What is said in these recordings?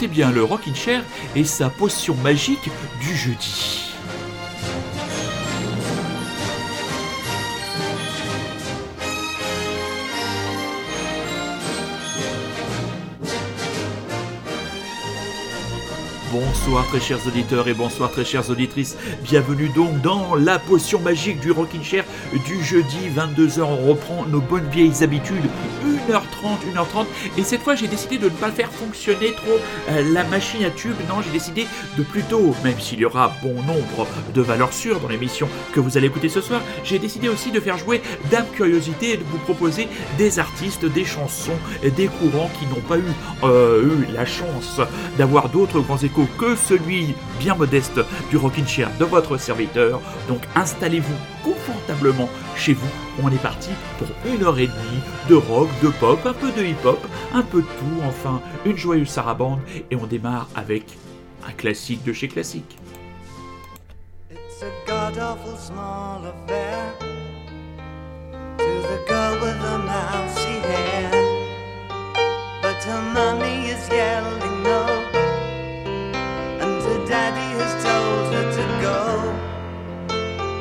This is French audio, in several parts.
Écoutez bien le Rockin' Chair et sa potion magique du jeudi. Bonsoir très chers auditeurs et bonsoir très chères auditrices. Bienvenue donc dans la potion magique du Rockin' Chair du jeudi 22h. On reprend nos bonnes vieilles habitudes. 1h30, 1h30. Et cette fois, j'ai décidé de ne pas faire fonctionner trop euh, la machine à tube. Non, j'ai décidé de plutôt, même s'il y aura bon nombre de valeurs sûres dans l'émission que vous allez écouter ce soir, j'ai décidé aussi de faire jouer Dame Curiosité et de vous proposer des artistes, des chansons, des courants qui n'ont pas eu, euh, eu la chance d'avoir d'autres grands échos que celui bien modeste du Rockin' Chair de votre serviteur. Donc installez-vous confortablement chez vous. On est parti pour une heure et demie de rock, de pop, un peu de hip-hop, un peu de tout, enfin une joyeuse sarabande. Et on démarre avec un classique de chez classique.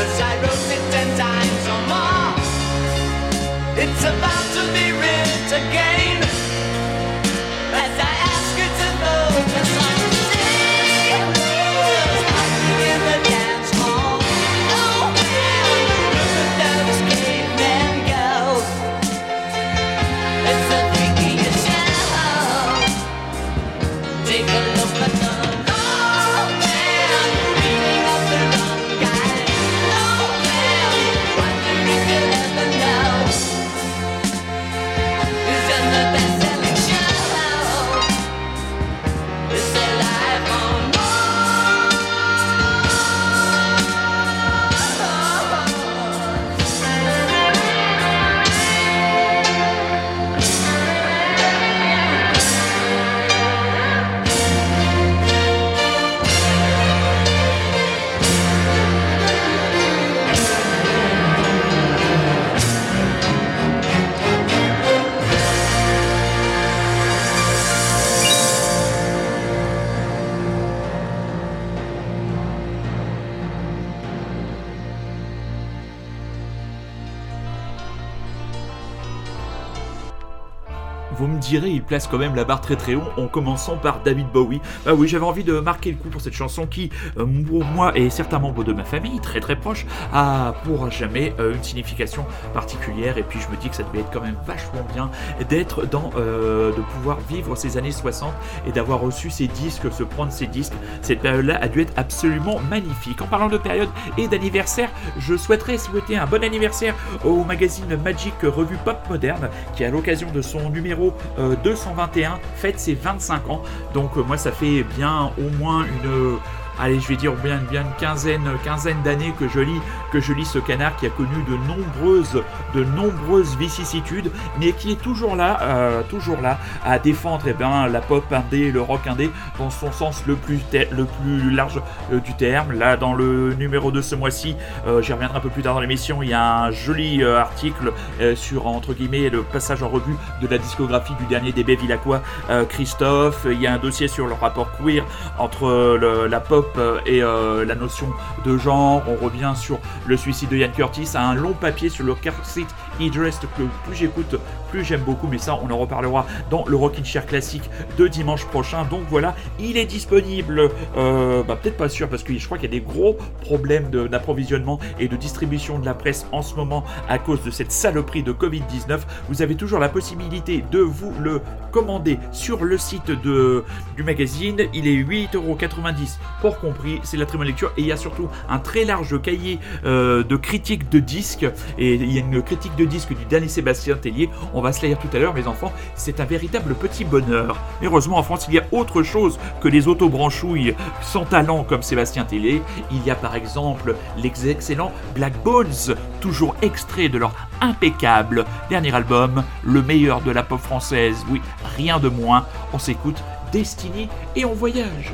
cause I wrote it ten times or more. It's about to be written again. Il place quand même la barre très très haut en commençant par David Bowie. Bah oui, j'avais envie de marquer le coup pour cette chanson qui, euh, pour moi et certains membres de ma famille, très très proches, a pour jamais euh, une signification particulière. Et puis je me dis que ça devait être quand même vachement bien d'être dans, euh, de pouvoir vivre ces années 60 et d'avoir reçu ces disques, se prendre ces disques. Cette période-là a dû être absolument magnifique. En parlant de période et d'anniversaire, je souhaiterais souhaiter un bon anniversaire au magazine Magic Revue Pop Moderne qui, à l'occasion de son numéro 221, fête ses 25 ans. Donc, moi, ça fait bien au moins une allez, je vais dire bien, bien une quinzaine, quinzaine d'années que je lis que je lis ce canard qui a connu de nombreuses, de nombreuses vicissitudes, mais qui est toujours là, euh, toujours là à défendre eh bien, la pop indé, le rock indé dans son sens le plus, le plus large euh, du terme. Là, dans le numéro de ce mois-ci, euh, j'y reviendrai un peu plus tard dans l'émission, il y a un joli article sur entre guillemets le passage en revue de la discographie du dernier DB Villaquois, Christophe. Il y a un dossier sur le rapport queer entre la pop et euh, la notion de genre. On revient sur le suicide de Ian Curtis, à un long papier sur le seat Idrest que plus j'écoute, plus j'aime beaucoup. Mais ça, on en reparlera dans le Rockin' Chair classique de dimanche prochain. Donc voilà, il est disponible. Euh, bah, peut-être pas sûr parce que je crois qu'il y a des gros problèmes d'approvisionnement et de distribution de la presse en ce moment à cause de cette saloperie de Covid-19. Vous avez toujours la possibilité de vous le commander sur le site de, du magazine. Il est 8,90€ pour compris, c'est la très bonne lecture et il y a surtout un très large cahier euh, de critiques de disques et il y a une critique de disque du dernier Sébastien Tellier, on va se la lire tout à l'heure mes enfants, c'est un véritable petit bonheur. Heureusement en France il y a autre chose que les autobranchouilles sans talent comme Sébastien Tellier, il y a par exemple les excellents Black Bones, toujours extrait de leur impeccable. Dernier album, le meilleur de la pop française, oui, rien de moins, on s'écoute Destiny et on voyage.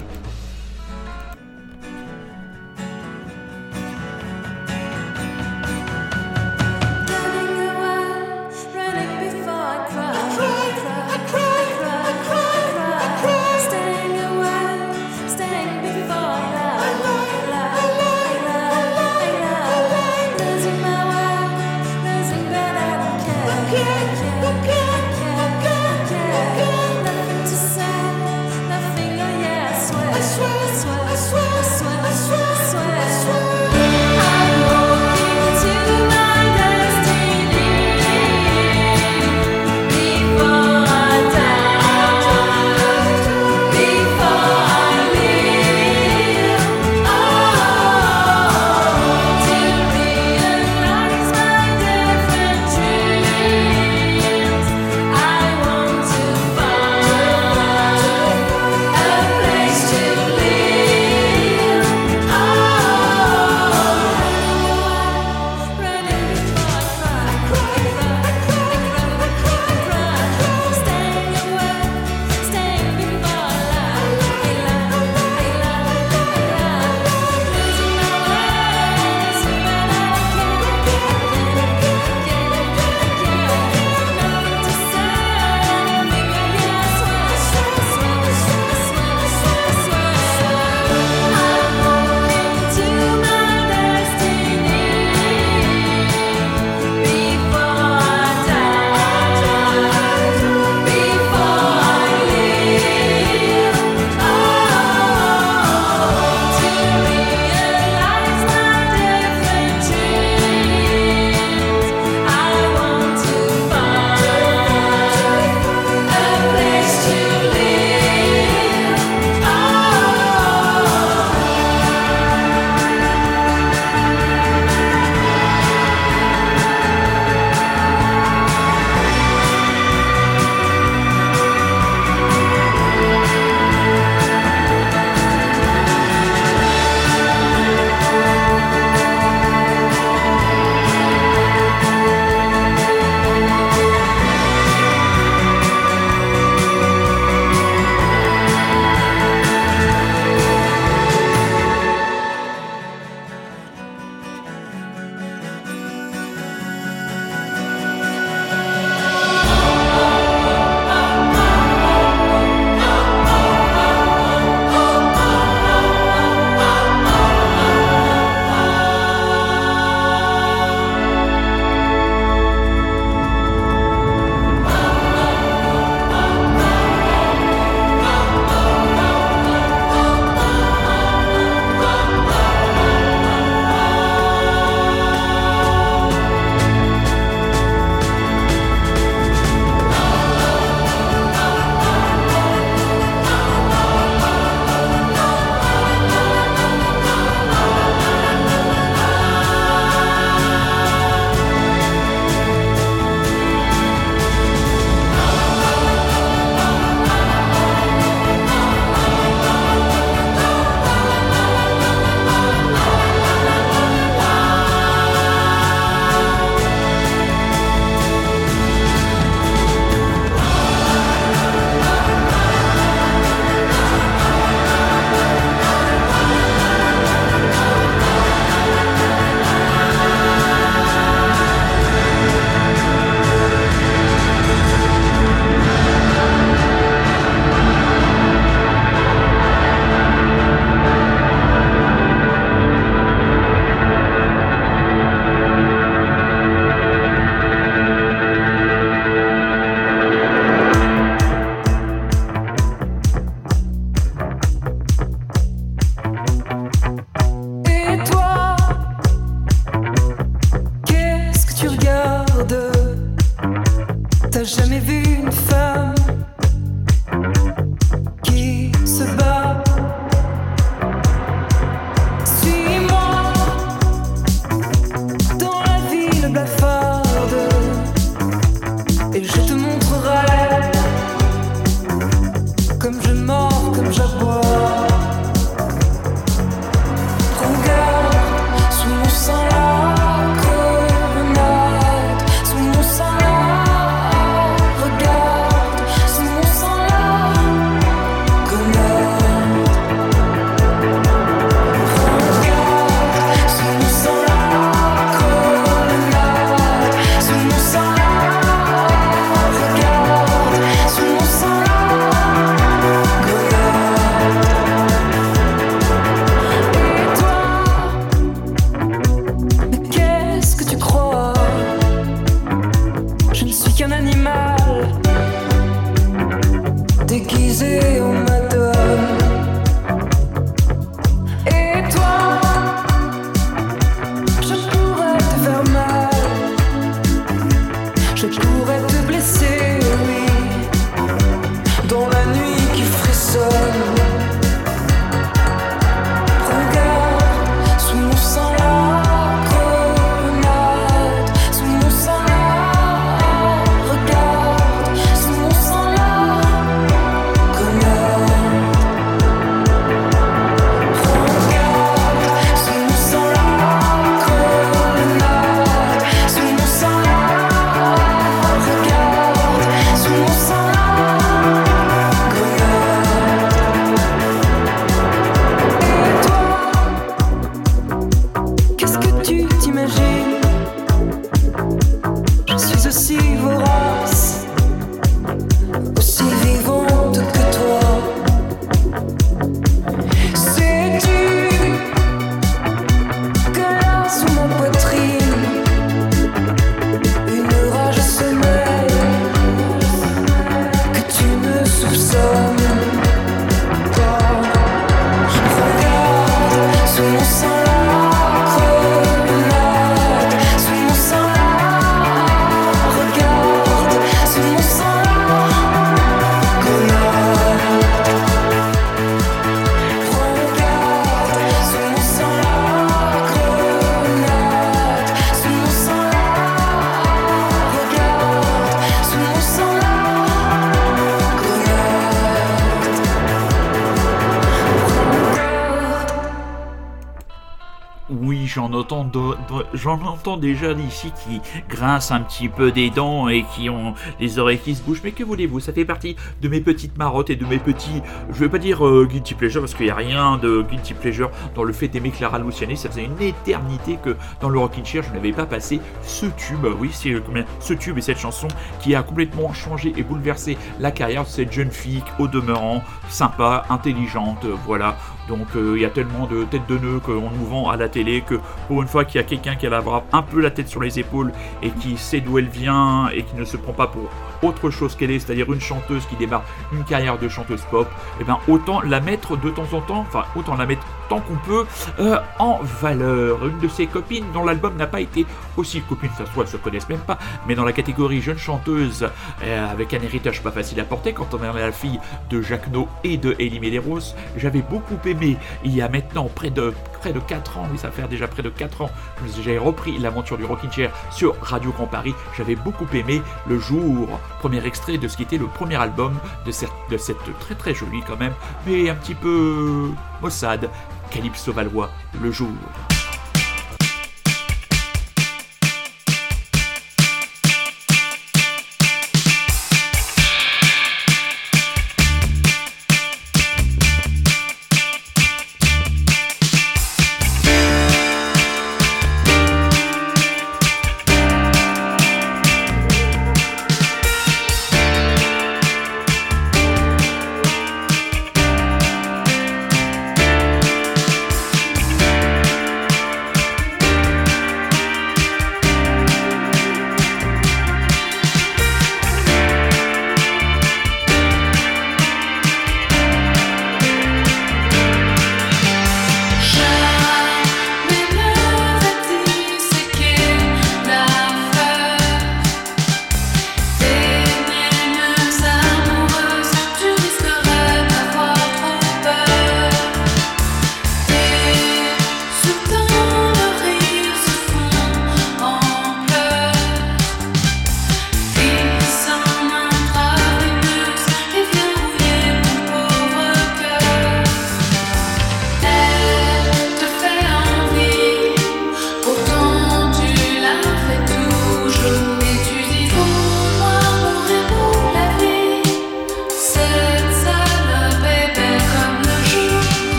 J'en entends déjà d'ici qui grincent un petit peu des dents et qui ont les oreilles qui se bougent. Mais que voulez-vous? Ça fait partie de mes petites marottes et de mes petits, je vais pas dire euh, guilty pleasure parce qu'il n'y a rien de guilty pleasure dans le fait d'aimer Clara Luciani. Ça faisait une éternité que dans le Rockin' Chair je n'avais pas passé ce tube. Oui, c'est euh, combien? Ce tube et cette chanson qui a complètement changé et bouleversé la carrière de cette jeune fille au demeurant sympa, intelligente. Voilà. Donc euh, il y a tellement de têtes de nœuds qu'on nous vend à la télé que pour une fois qu'il y a quelqu'un qui a un peu la tête sur les épaules et qui sait d'où elle vient et qui ne se prend pas pour autre chose qu'elle est, c'est-à-dire une chanteuse qui démarre une carrière de chanteuse pop, et eh bien autant la mettre de temps en temps, enfin autant la mettre tant qu'on peut euh, en valeur. Une de ses copines dont l'album n'a pas été aussi copine, ça soit elles se connaissent même pas, mais dans la catégorie jeune chanteuse euh, avec un héritage pas facile à porter quand on est la fille de Jacques No et de Elie Medeiros, j'avais beaucoup aimé il y a maintenant près de près de 4 ans, oui ça fait déjà près de 4 ans, j'ai repris l'aventure du Rockin' Chair sur Radio Grand Paris, j'avais beaucoup aimé le jour. Premier extrait de ce qui était le premier album de cette, de cette très très jolie quand même, mais un petit peu maussade, Calypso Valois, le jour.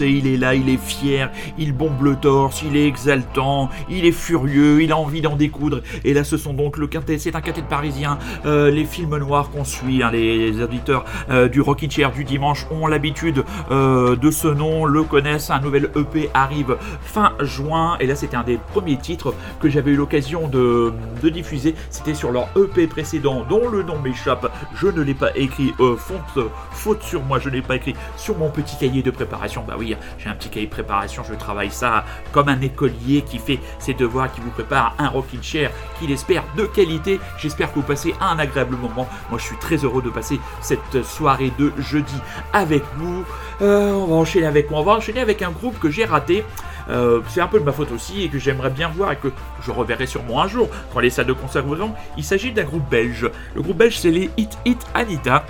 Il est là, il est fier, il bombe le torse, il est exaltant, il est furieux, il a envie d'en découdre. Et là, ce sont donc le quintet, c'est un quintet de parisien, euh, les films noirs qu'on suit, hein, les auditeurs euh, du Rockin' Chair du dimanche ont l'habitude euh, de ce nom, le connaissent. Un nouvel EP arrive juin, et là, c'était un des premiers titres que j'avais eu l'occasion de, diffuser. C'était sur leur EP précédent, dont le nom m'échappe. Je ne l'ai pas écrit, faute, faute sur moi, je ne l'ai pas écrit sur mon petit cahier de préparation. Bah oui, j'ai un petit cahier de préparation, je travaille ça comme un écolier qui fait ses devoirs, qui vous prépare un rocking chair, qu'il espère de qualité. J'espère que vous passez un agréable moment. Moi, je suis très heureux de passer cette soirée de jeudi avec vous. Euh, on va enchaîner avec moi. On va enchaîner avec un groupe que j'ai raté. Euh, c'est un peu de ma faute aussi et que j'aimerais bien voir et que je reverrai sûrement un jour quand les salles de concert voudront. Il s'agit d'un groupe belge. Le groupe belge, c'est les Hit Hit Anita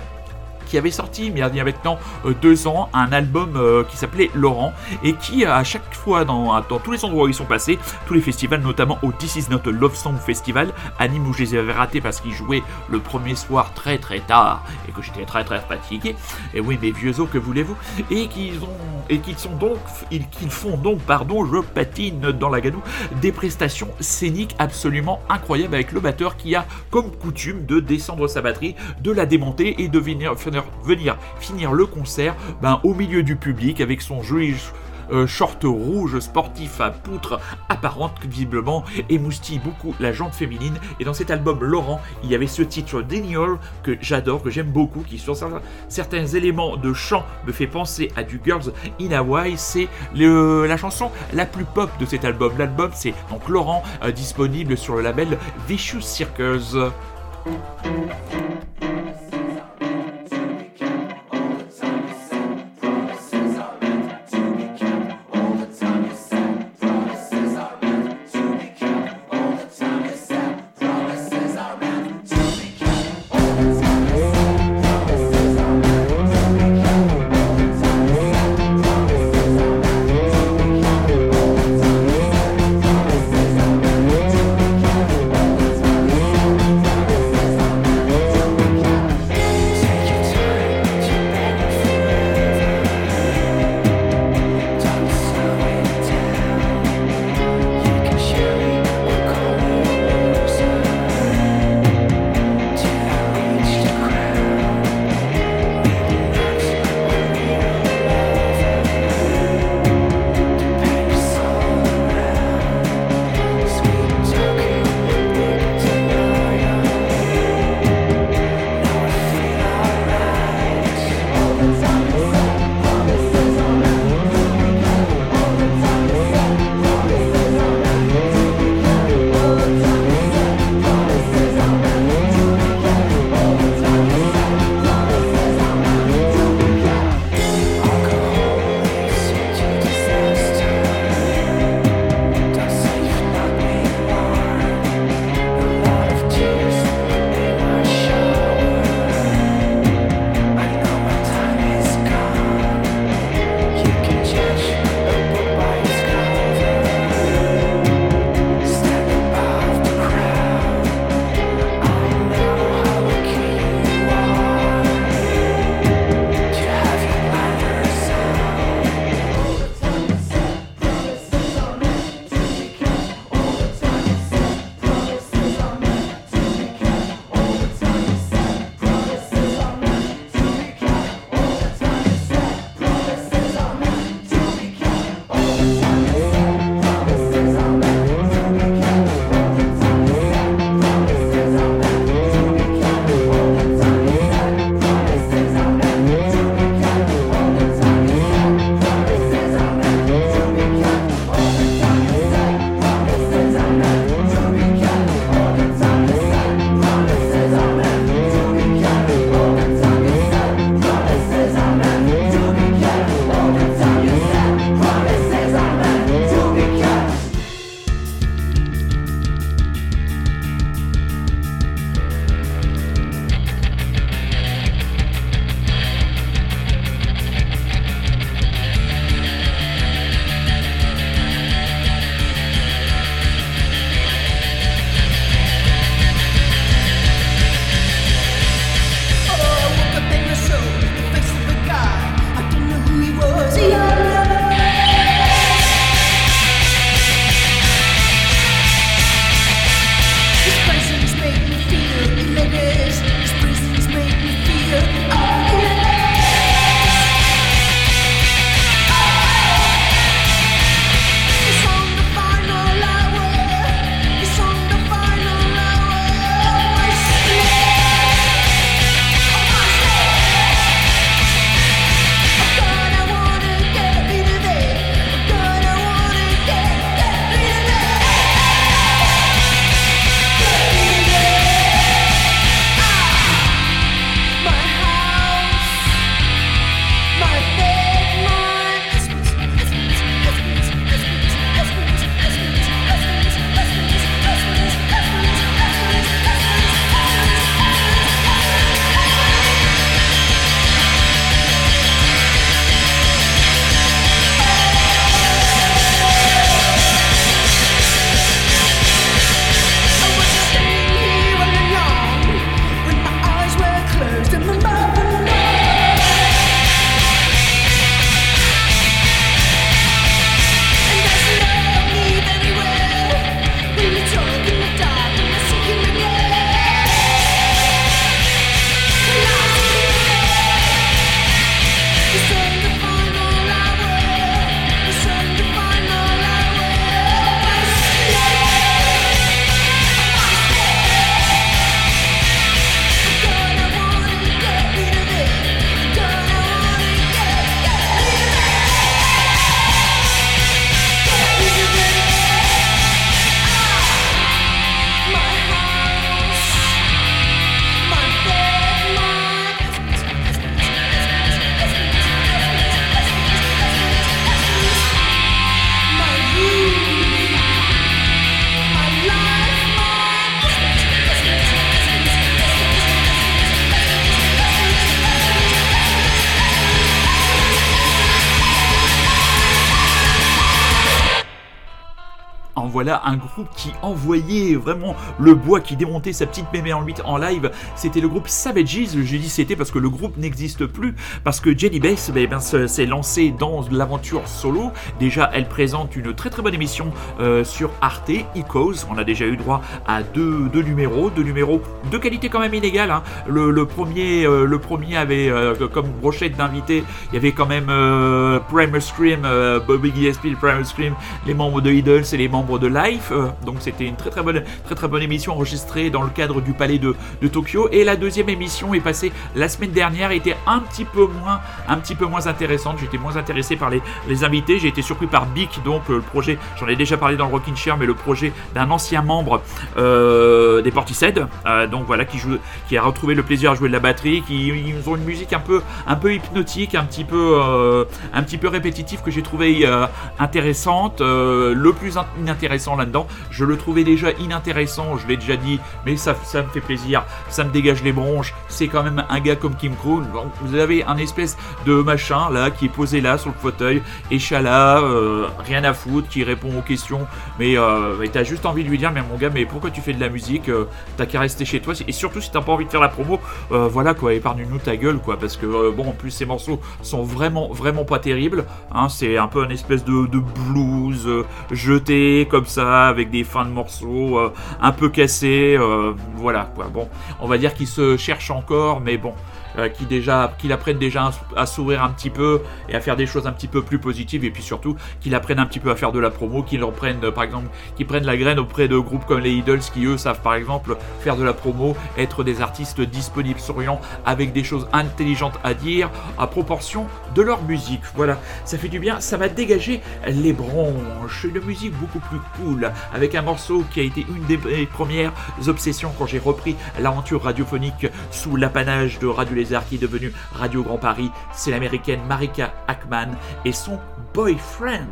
qui avait sorti, il y a maintenant euh, deux ans, un album euh, qui s'appelait Laurent et qui, à chaque fois, dans, dans, tous les endroits où ils sont passés, tous les festivals, notamment au This Is Not Love Song Festival, à Nîmes où je les avais ratés parce qu'ils jouaient le premier soir très très tard et que j'étais très très fatigué. Et oui, mes vieux os, que voulez-vous? Et qu'ils ont et qu'ils sont donc, qu'ils font donc, pardon, je patine dans la gadoue, des prestations scéniques absolument incroyables avec le batteur qui a comme coutume de descendre sa batterie, de la démonter et de venir, venir finir le concert ben, au milieu du public avec son joli euh, short rouge sportif à poutre apparente visiblement émoustille beaucoup la jante féminine. Et dans cet album Laurent, il y avait ce titre Denial que j'adore, que j'aime beaucoup, qui sur certains éléments de chant me fait penser à du Girls in Hawaii. C'est la chanson la plus pop de cet album. L'album c'est donc Laurent, euh, disponible sur le label Vicious Circus. Un groupe qui envoyait vraiment le bois, qui démontait sa petite mémé en 8 en live. C'était le groupe Savages. Je dis c'était parce que le groupe n'existe plus, parce que Jenny Bass ben, ben, s'est lancée dans l'aventure solo. Déjà, elle présente une très très bonne émission euh, sur Arte, Ecos. On a déjà eu droit à deux, deux numéros, deux numéros de qualité quand même inégale. Hein. Le, premier, euh, le premier avait euh, comme brochette d'invités, il y avait quand même Primal Scream, Bobby Gillespie, Primal Scream, les membres de Idols et les membres de Life. donc c'était une très très bonne, très très bonne émission enregistrée dans le cadre du palais de, de Tokyo. Et la deuxième émission est passée la semaine dernière, était un petit peu moins, un petit peu moins intéressante. J'étais moins intéressé par les, les invités. J'ai été surpris par Bic, donc le projet, j'en ai déjà parlé dans le Rockin' Chair, mais le projet d'un ancien membre euh, des Portishead, euh, donc voilà, qui joue, qui a retrouvé le plaisir à jouer de la batterie, qui ils ont une musique un peu, un peu hypnotique, un petit peu, euh, un petit peu répétitive que j'ai trouvé intéressante. le plus là-dedans, je le trouvais déjà inintéressant, je l'ai déjà dit, mais ça, me fait plaisir, ça me dégage les bronches. C'est quand même un gars comme Kim Kroon. Vous avez un espèce de machin là qui est posé là sur le fauteuil, échalas, rien à foutre, qui répond aux questions, mais euh, t'as juste envie de lui dire, mais mon gars, mais pourquoi tu fais de la musique euh, T'as qu'à rester chez toi? Et surtout, si t'as pas envie de faire la promo, euh, voilà quoi, épargne-nous ta gueule, quoi. Parce que, euh, bon, en plus, ces morceaux sont vraiment, vraiment pas terribles. Hein, c'est un peu une espèce de blues jeté comme ça, avec des fins de morceaux un peu cassés. voilà quoi. Bon, on va dire qu'il se cherche encore, mais bon. Euh, qui déjà, qu'il apprenne déjà à s'ouvrir un petit peu et à faire des choses un petit peu plus positives et puis surtout qu'il apprenne un petit peu à faire de la promo, qu'il reprenne par exemple, qu'il prenne la graine auprès de groupes comme les Idols qui eux savent par exemple faire de la promo, être des artistes disponibles, souriants, avec des choses intelligentes à dire à proportion de leur musique. Voilà, ça fait du bien, ça va dégager les bronches, une musique beaucoup plus cool, avec un morceau qui a été une des premières obsessions quand j'ai repris l'aventure radiophonique sous l'apanage de Radio Qui est devenue Radio Grand Paris. C'est l'américaine Marika Ackman et son boyfriend.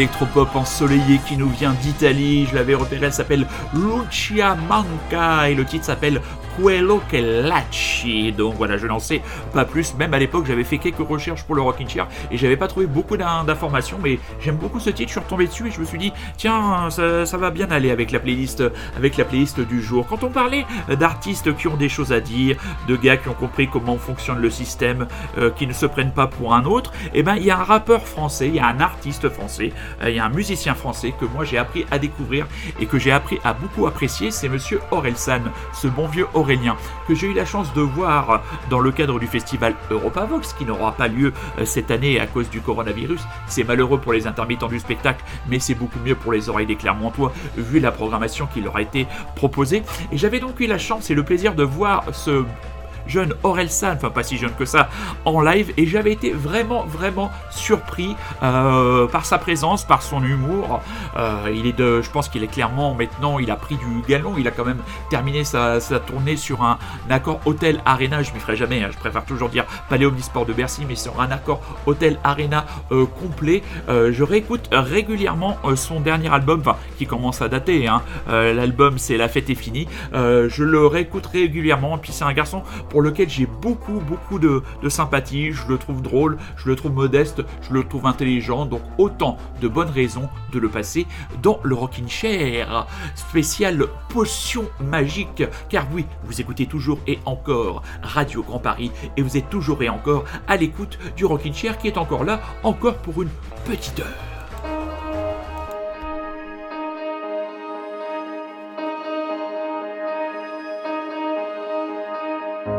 Électropop ensoleillé qui nous vient d'Italie. Je l'avais repéré, elle s'appelle Lucia Manca et le titre s'appelle Quello. Donc voilà, je n'en sais pas plus. Même à l'époque, j'avais fait quelques recherches pour le Rockin' Chair et j'avais pas trouvé beaucoup d'informations, mais j'aime beaucoup ce titre. Je suis retombé dessus et je me suis dit, tiens, ça, va bien aller avec la playlist, avec la playlist du jour. Quand on parlait d'artistes qui ont des choses à dire, de gars qui ont compris comment fonctionne le système, euh, qui ne se prennent pas pour un autre, et eh ben il y a un rappeur français, il y a un artiste français, euh, il y a un musicien français que moi j'ai appris à découvrir et que j'ai appris à beaucoup apprécier, c'est Monsieur Orelsan, ce bon vieux Que j'ai eu la chance de voir dans le cadre du festival Europavox, qui n'aura pas lieu euh, cette année à cause du coronavirus. C'est malheureux pour les intermittents du spectacle, mais c'est beaucoup mieux pour les oreilles des Clermontois, vu la programmation qui leur a été proposée. Et j'avais donc eu la chance et le plaisir de voir ce jeune Orelsan, enfin pas si jeune que ça, en live et j'avais été vraiment vraiment surpris euh, par sa présence, par son humour. Euh, il est de, je pense qu'il est clairement maintenant, il a pris du galon, il a quand même terminé sa, tournée sur un, accord Hôtel Arena, je m'y ferai jamais, hein, je préfère toujours dire Palais Omnisport de Bercy, mais sur un accord Hôtel Arena euh, complet. je réécoute régulièrement son dernier album, enfin qui commence à dater, hein. l'album c'est La fête est finie. je le réécoute régulièrement, puis c'est un garçon pour lequel j'ai beaucoup, beaucoup de, sympathie. Je le trouve drôle, je le trouve modeste, je le trouve intelligent. Donc autant de bonnes raisons de le passer dans le Rockin' Chair. Spécial potion magique. Car oui, vous écoutez toujours et encore Radio Grand Paris et vous êtes toujours et encore à l'écoute du Rockin' Chair qui est encore là, encore pour une petite heure.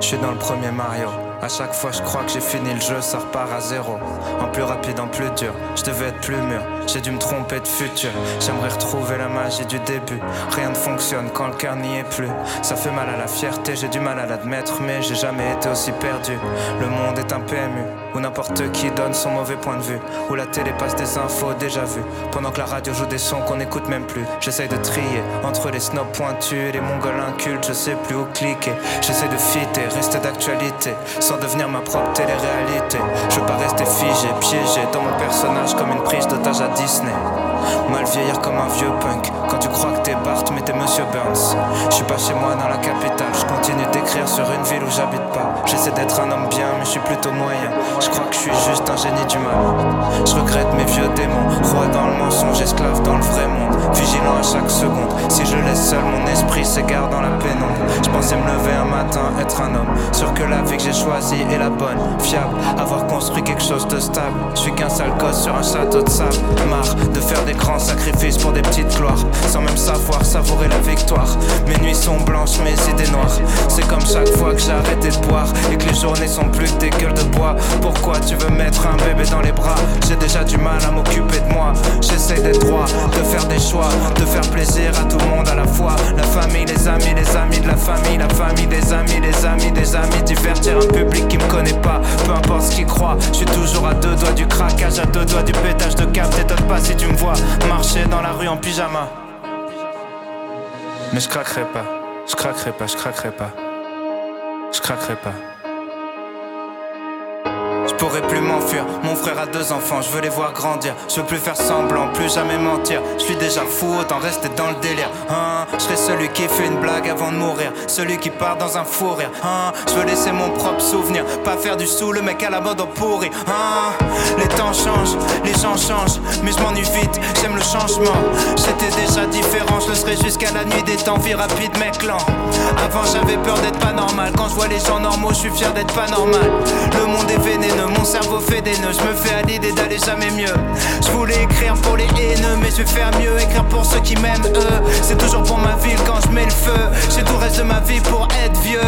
Je suis dans le premier Mario. À chaque fois, je crois que j'ai fini le jeu, ça repart à zéro. En plus rapide, en plus dur. Je devais être plus mûr, j'ai dû me tromper de futur. J'aimerais retrouver la magie du début. Rien ne fonctionne quand le cœur n'y est plus. Ça fait mal à la fierté, j'ai du mal à l'admettre, mais j'ai jamais été aussi perdu. Le monde est un PMU où n'importe qui donne son mauvais point de vue. Où la télé passe des infos déjà vues. Pendant que la radio joue des sons qu'on n'écoute même plus. J'essaye de trier entre les snobs pointus et les mongols incultes. Je sais plus où cliquer. J'essaie de fitter rester d'actualité, sans devenir ma propre télé-réalité. Je veux pas rester figé, piégé dans mon personnage comme une prise d'otage à Disney. Mal vieillir comme un vieux punk, quand tu crois que t'es Bart, mais t'es Monsieur Burns. Je suis pas chez moi dans la capitale, je continue d'écrire sur une ville où j'habite pas. J'essaie d'être un homme bien, mais je suis plutôt moyen. Je crois que je suis juste un génie du mal. Je regrette mes vieux démons, roi dans le mensonge, esclave dans le vrai monde. Vigilant à chaque seconde, si je laisse seul mon esprit s'égare dans la pénombre. Je pensais me lever un matin, être un homme Sûr que la vie que j'ai choisie est la bonne, fiable, avoir construit quelque chose de stable. Je suis qu'un sale gosse sur un château de sable. Marre de faire des grands sacrifices pour des petites gloires, sans même savoir savourer la victoire. Mes nuits sont blanches, mes idées noires. C'est comme chaque fois que j'ai arrêté de boire et que les journées sont plus que des gueules de bois. Pourquoi tu veux mettre un bébé dans les bras? J'ai déjà du mal à m'occuper de moi. J'essaie d'être droit, de faire des choix, de faire plaisir à tout le monde à la fois. La famille, les amis, les amis de la famille, la famille, des amis, les amis des amis, divertir un public qui me connaît pas, peu importe ce qu'il croit. Je suis toujours à deux doigts du craquage, à deux doigts du pétage de cap. T'étonnes pas si tu me vois marcher dans la rue en pyjama. Mais je craquerai pas, je craquerai pas, je craquerai pas, je craquerai pas pourrais plus m'enfuir. Mon frère a deux enfants, je veux les voir grandir. Je veux plus faire semblant, plus jamais mentir. Je suis déjà fou, autant rester dans le délire. Hein, je serai celui qui fait une blague avant de mourir. Celui qui part dans un fou rire. Hein, je veux laisser mon propre souvenir. Pas faire du sous, le mec à la mode en pourri. Hein, les temps changent, les gens changent. Mais je m'ennuie vite, j'aime le changement. J'étais déjà différent, je le serai jusqu'à la nuit des temps. Vie rapide, mec lent. Avant j'avais peur d'être pas normal. Quand je vois les gens normaux, je suis fier d'être pas normal. Le monde est vénéneux mon cerveau fait des nœuds, je me fais à l'idée d'aller jamais mieux. Je voulais écrire pour les haineux, mais je vais faire mieux, écrire pour ceux qui m'aiment eux. C'est toujours pour ma ville quand je mets le feu. J'ai tout reste de ma vie pour être vieux.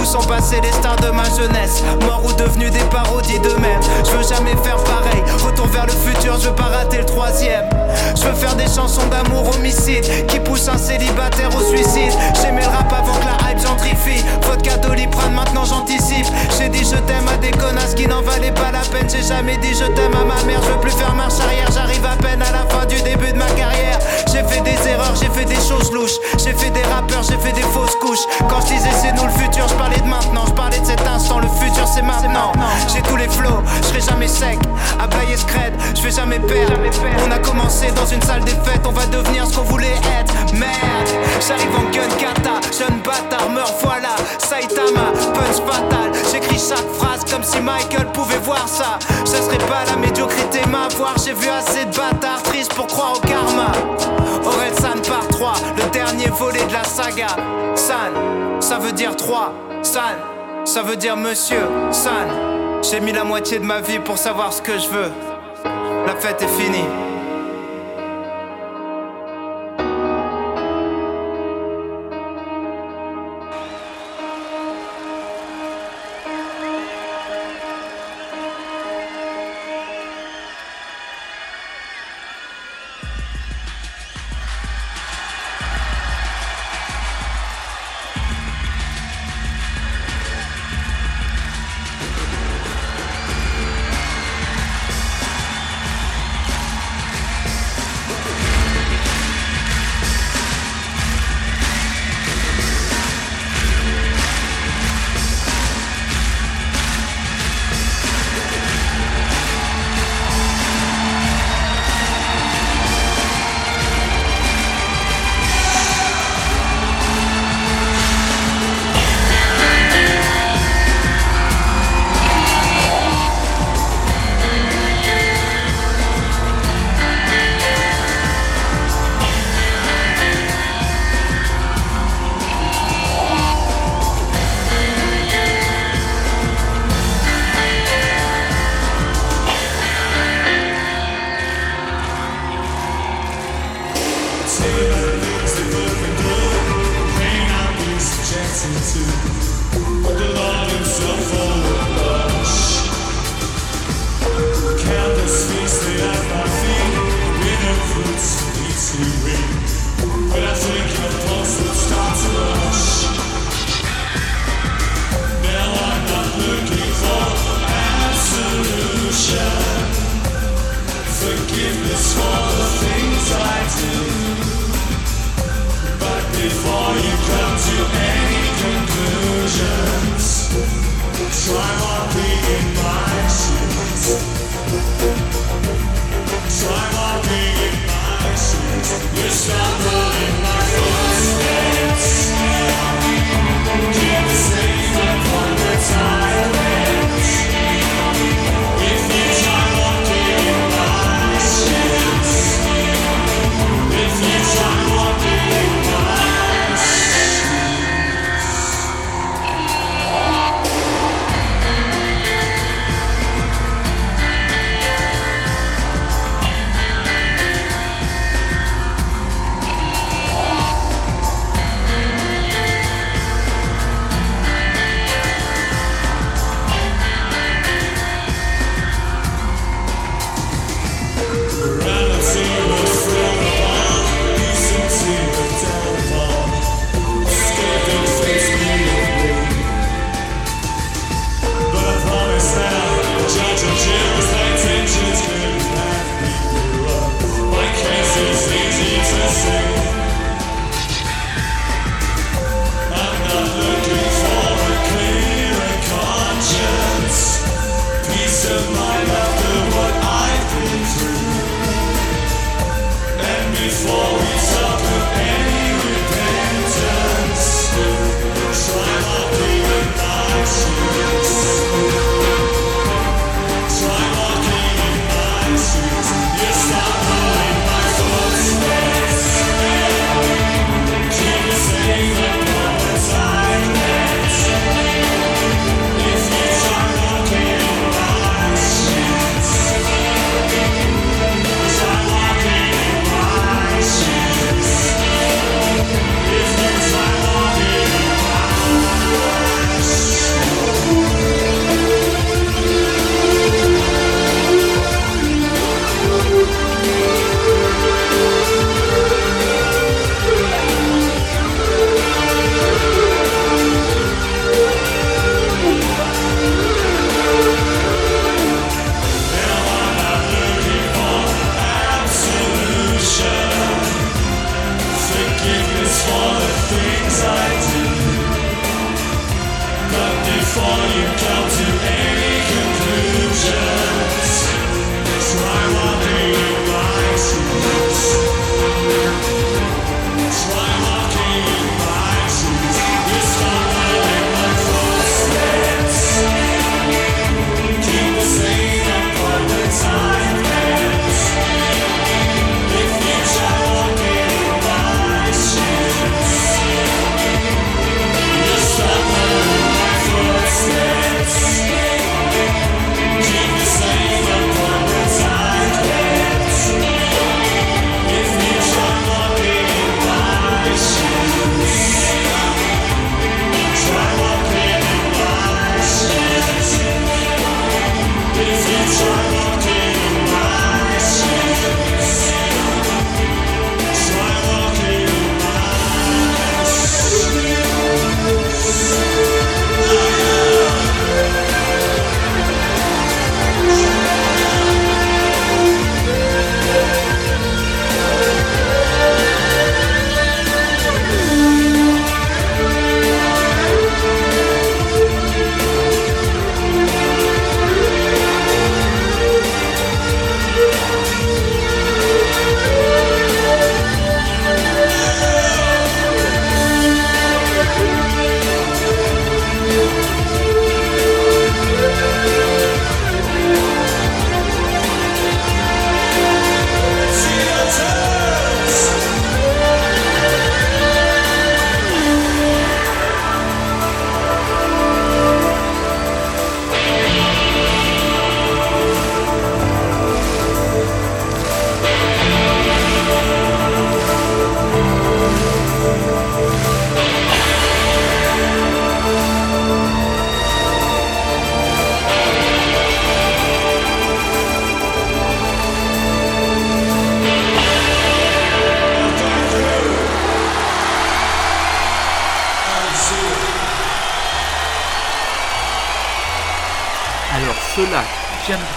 Où sont passés les stars de ma jeunesse? Morts ou devenus des parodies d'eux-mêmes. Je veux jamais faire pareil. Retour vers le futur, je veux pas rater le troisième. Je veux faire des chansons d'amour homicide qui poussent un célibataire au suicide. J'aimais le rap avant que la hype gentrifie. Vodka doliprane, maintenant j'anticipe. J'ai dit je t'aime à des connasses qui n'en valent pas la peine, j'ai jamais dit je t'aime à ma mère, je veux plus faire marche arrière, j'arrive à peine à la fin du début de ma carrière. J'ai fait des erreurs, j'ai fait des choses louches, j'ai fait des rappeurs, j'ai fait des fausses couches. Quand je disais c'est nous le futur, je parlais de maintenant, je parlais de cet instant, le futur c'est maintenant. J'ai tous les flots, je serai jamais sec, à bailler scred, je vais jamais perdre. On a commencé dans une salle des fêtes, on va devenir ce qu'on voulait être. Merde, j'arrive en gun kata, jeune bâtard, meurs voilà, Saitama, punch fatal, j'écris chaque phrase comme si Michael pouvait voir ça. Ce serait pas la médiocrité m'avoir. J'ai vu assez de bâtards tristes pour croire au karma. Aurel San par 3, le dernier volet de la saga. San, ça veut dire 3. San, ça veut dire monsieur. San, j'ai mis la moitié de ma vie pour savoir ce que je veux. La fête est finie. Show.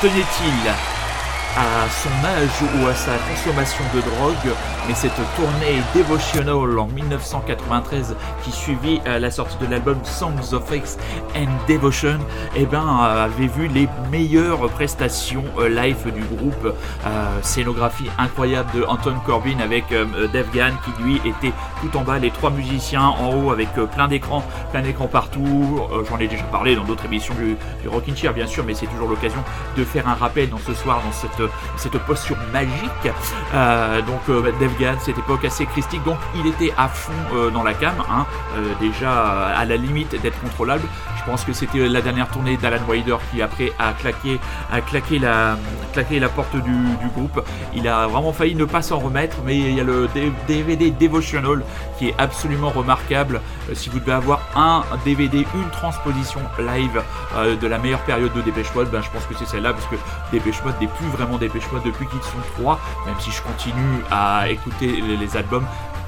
Tenait-il à son âge ou à sa consommation de drogue, mais cette tournée Devotional en 1993 qui suivit euh, la sortie de l'album Songs of X and Devotion, eh ben, euh, avait vu les meilleures prestations euh, live du groupe. scénographie incroyable de Anton Corbin avec Dave Gann qui lui était tout en bas, les trois musiciens en haut avec plein d'écrans, plein d'écrans partout. J'en ai déjà parlé dans d'autres émissions du, du Rockin' Chair bien sûr, mais c'est toujours l'occasion de faire un rappel dans ce soir dans cette, cette posture magique. donc Dave Gann, cette époque assez christique, donc il était à fond dans la cam, hein, déjà à la limite d'être contrôlable. Je pense que c'était la dernière tournée d'Alan Wider qui après a claqué, a claqué, la, claqué la porte du, groupe. Il a vraiment failli ne pas s'en remettre, mais il y a le DVD Devotional qui est absolument remarquable. Euh, si vous devez avoir un DVD, une transposition live euh, de la meilleure période de Dépêche Mode, ben, je pense que c'est celle-là, parce que Dépêche Mode n'est plus vraiment Dépêche Mode depuis qu'ils sont trois, même si je continue à écouter les albums.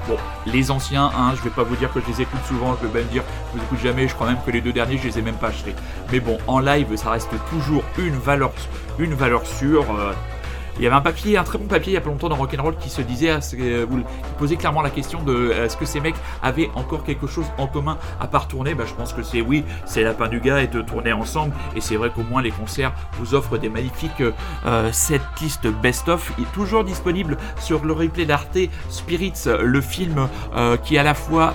Bon, les anciens, hein, je vais pas vous dire que je les écoute souvent, je vais même dire que je les écoute jamais, je crois même que les deux derniers, je les ai même pas achetés. Mais bon, en live, ça reste toujours une valeur, une valeur sûre. Euh, il y avait un papier, un très bon papier il y a pas longtemps dans Rock'n'Roll qui se disait, euh, posait clairement la question de euh, est-ce que ces mecs avaient encore quelque chose en commun à part tourner? Bah, Je pense que c'est oui, c'est la fin du gars et de tourner ensemble. Et c'est vrai qu'au moins les concerts vous offrent des magnifiques euh, cette liste best-of, est toujours disponible sur le replay d'Arte Spirits, le film qui à la fois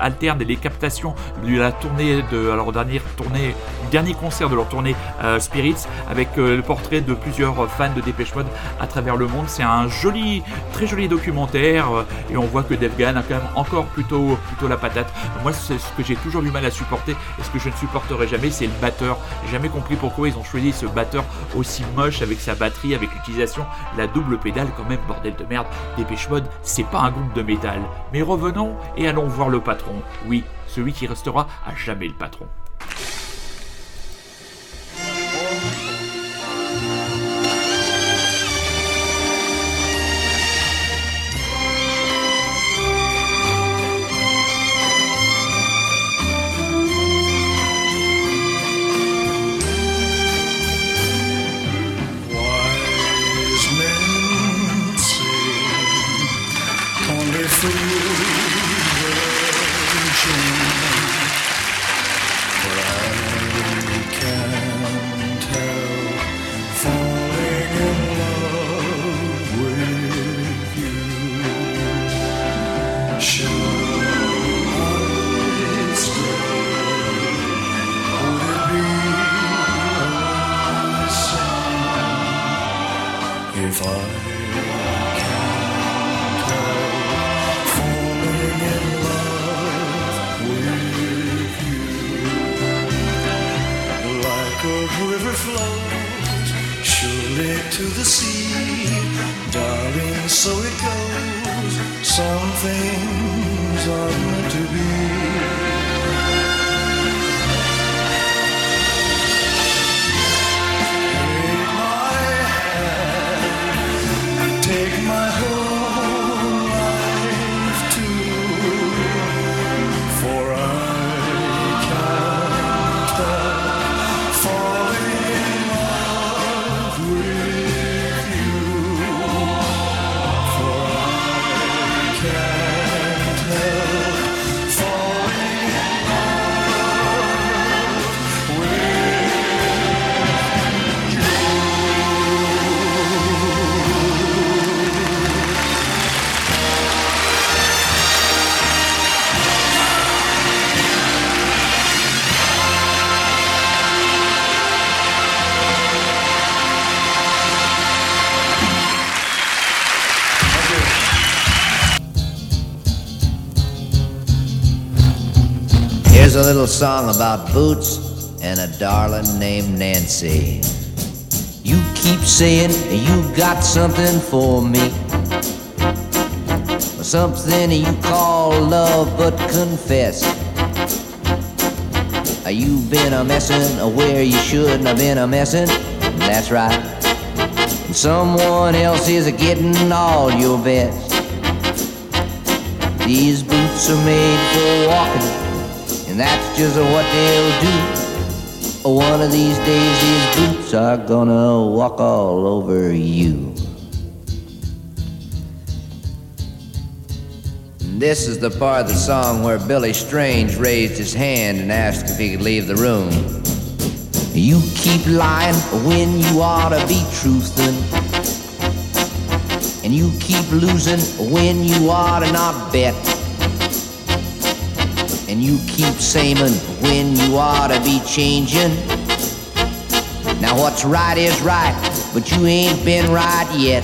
alterne les captations de la tournée de dernière tournée, dernier concert de leur tournée Spirits, avec le portrait de plusieurs fans de Dépêche Mode à travers le monde. C'est un joli, très joli documentaire euh, et on voit que Dave a quand même encore plutôt, plutôt la patate. Moi, c'est ce que j'ai toujours du mal à supporter et ce que je ne supporterai jamais, c'est le batteur. J'ai jamais compris pourquoi ils ont choisi ce batteur aussi moche avec sa batterie, avec l'utilisation la double pédale quand même, bordel de merde. Dépêche Mode, c'est pas un groupe de métal. Mais revenons et allons voir le patron. Oui, celui qui restera à jamais le patron. Little song about boots and a darling named Nancy. You keep saying you got something for me. Something you call love, but confess. You've been a messin' where you shouldn't have been a messin'. That's right. And someone else is getting all your best. These boots are made for walking and that's just what they'll do. One of these days, these boots are gonna walk all over you. This is the part of the song where Billy Strange raised his hand and asked if he could leave the room. You keep lying when you ought to be truthing. And you keep losing when you ought to not bet. And you keep saying when you ought to be changing. Now what's right is right, but you ain't been right yet.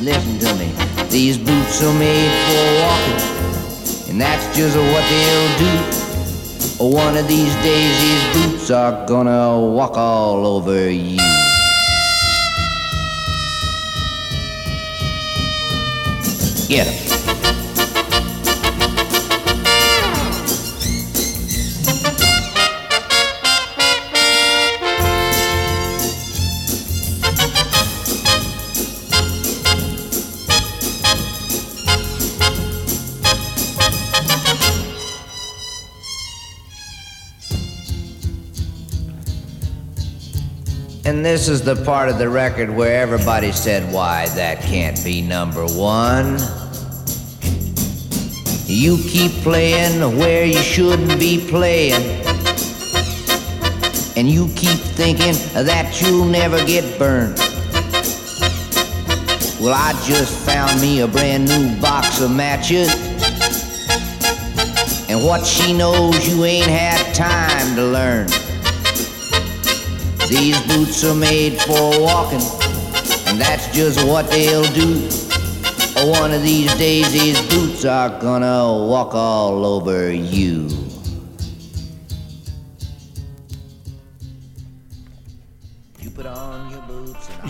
Listen to me. These boots are made for walking, and that's just what they'll do. One of these days, these boots are gonna walk all over you. Get 'em. And this is the part of the record where everybody said, why, that can't be number one. You keep playing where you shouldn't be playing. And you keep thinking that you'll never get burned. Well, I just found me a brand new box of matches. And what she knows you ain't had time to learn. These boots are made for walking, and that's just what they'll do. One of these days, these boots are gonna walk all over you.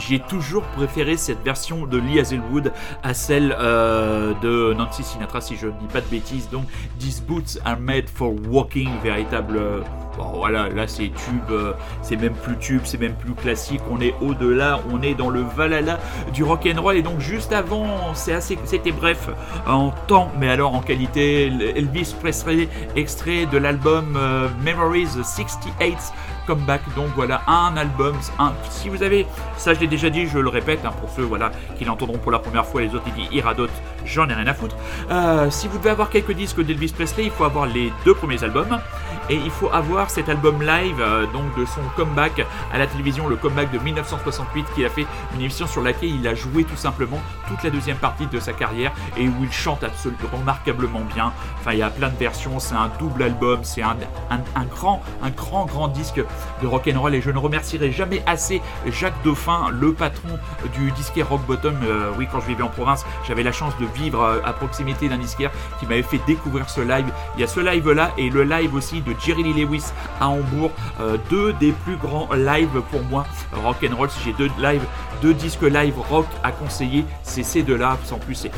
J'ai toujours préféré cette version de Lee Hazelwood à celle euh, de Nancy Sinatra, si je ne dis pas de bêtises. Donc, These boots are made for walking, véritable. Bon, voilà, là c'est tube, euh, c'est même plus tube, c'est même plus classique. On est au-delà, on est dans le Valhalla du rock and roll. Et donc, juste avant, c'est assez, c'était bref en temps, mais alors en qualité, Elvis Presley, extrait de l'album euh, Memories 68 Comeback. Donc voilà, un album. Si vous avez, ça je l'ai déjà dit, je le répète, hein, pour ceux voilà, qui l'entendront pour la première fois, les autres ils disent iradote, j'en ai rien à foutre. Euh, si vous devez avoir quelques disques d'Elvis Presley, il faut avoir les deux premiers albums. Et il faut avoir cet album live, euh, donc de son comeback à la télévision, le comeback de 1968, qu'il a fait une émission sur laquelle il a joué tout simplement toute la deuxième partie de sa carrière et où il chante absolument remarquablement bien. Enfin, il y a plein de versions, c'est un double album, c'est un, un, un grand, un grand, grand disque de rock'n'roll et je ne remercierai jamais assez Jacques Dauphin, le patron du disquaire Rock Bottom. Euh, oui, quand je vivais en province, j'avais la chance de vivre euh, à proximité d'un disquaire qui m'avait fait découvrir ce live. Il y a ce live là et le live aussi de Jerry Lee Lewis à Hambourg, euh, deux des plus grands lives pour moi rock'n'roll. Si j'ai deux lives, deux disques live rock à conseiller, c'est ces deux-là. En plus, c'est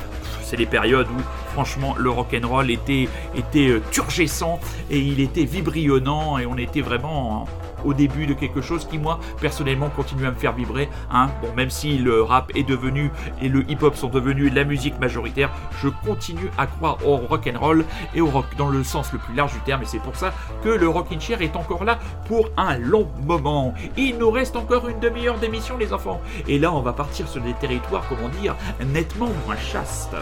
c'est les périodes où franchement le rock'n'roll était, était euh, turgescent et il était vibrionnant et on était vraiment en- au début de quelque chose qui moi personnellement continue à me faire vibrer. Hein. Bon, même si le rap est devenu et le hip-hop sont devenus la musique majoritaire, je continue à croire au rock'n'roll et au rock dans le sens le plus large du terme et c'est pour ça que le Rockin' Chair est encore là pour un long moment. Il nous reste encore une demi-heure d'émission les enfants et là on va partir sur des territoires comment dire nettement moins chastes.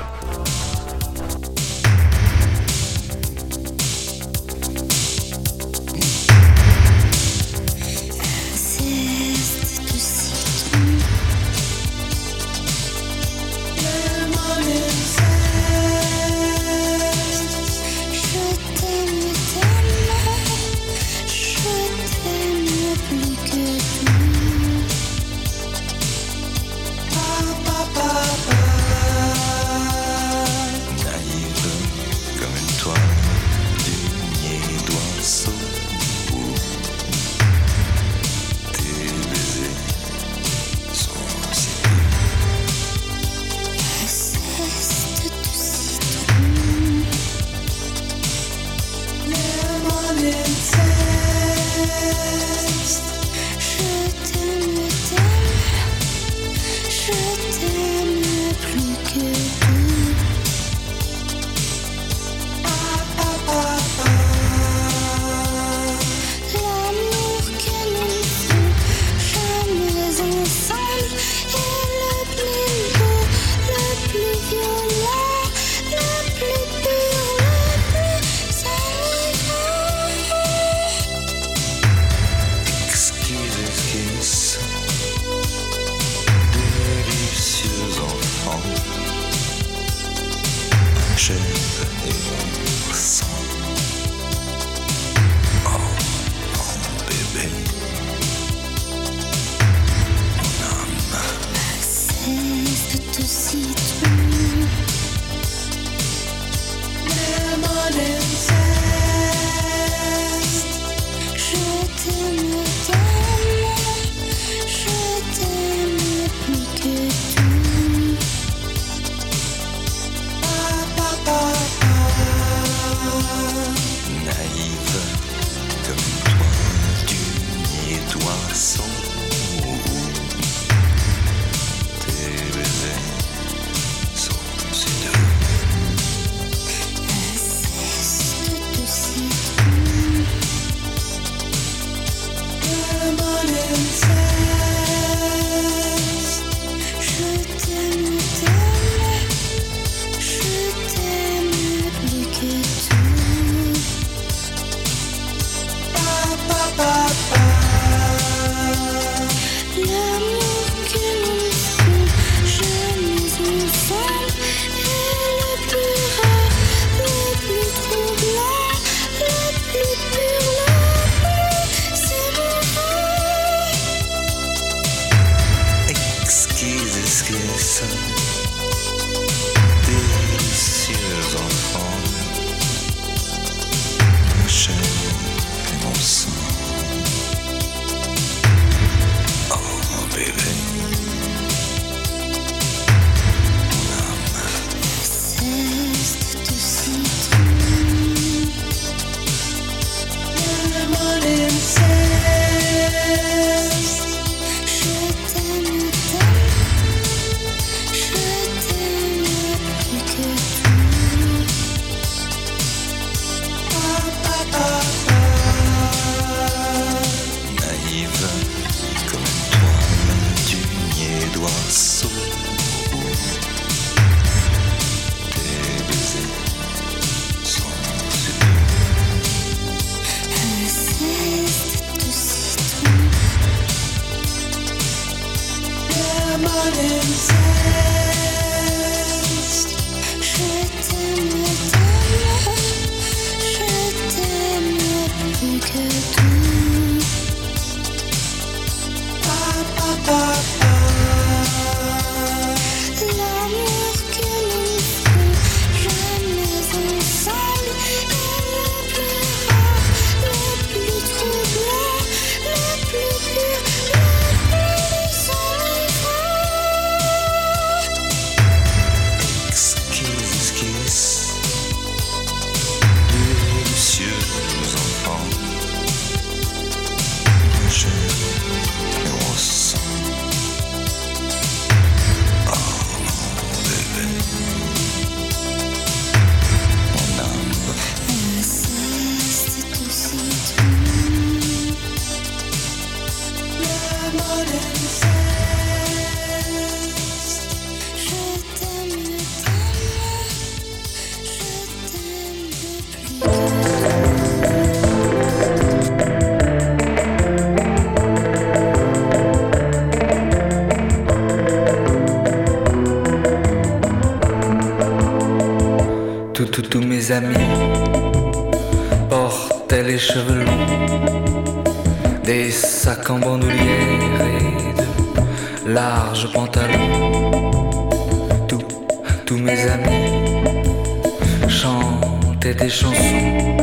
Des chansons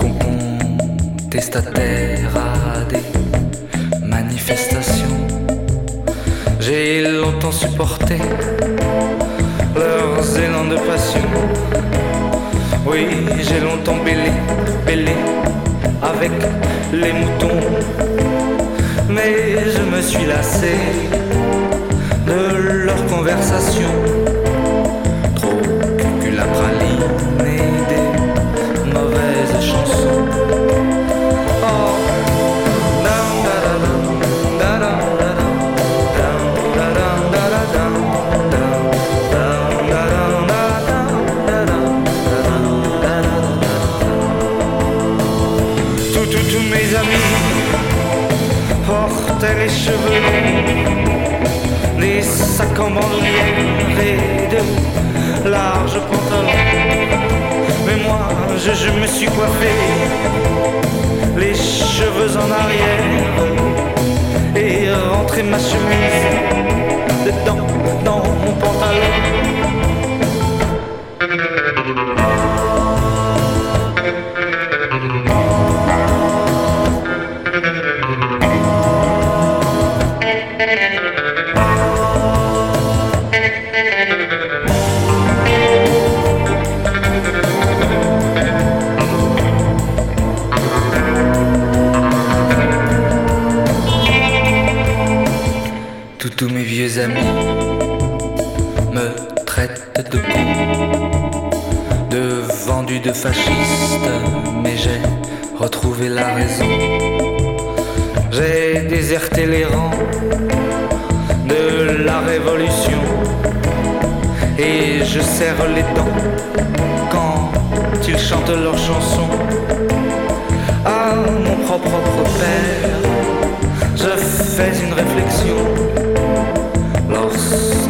contestataires à des manifestations. J'ai longtemps supporté leurs élans de passion. Oui, j'ai longtemps bêlé, bêlé avec les moutons. Mais je me suis lassé de leur conversation. Bandoulière et de larges pantalons. Mais moi, je, je me suis coiffé. Les cheveux en arrière. Et rentrer ma chemise Tous mes vieux amis me traitent de con, de vendu de fasciste, mais j'ai retrouvé la raison. J'ai déserté les rangs de la révolution et je serre les dents quand ils chantent leurs chansons. À mon propre père, je fais une réflexion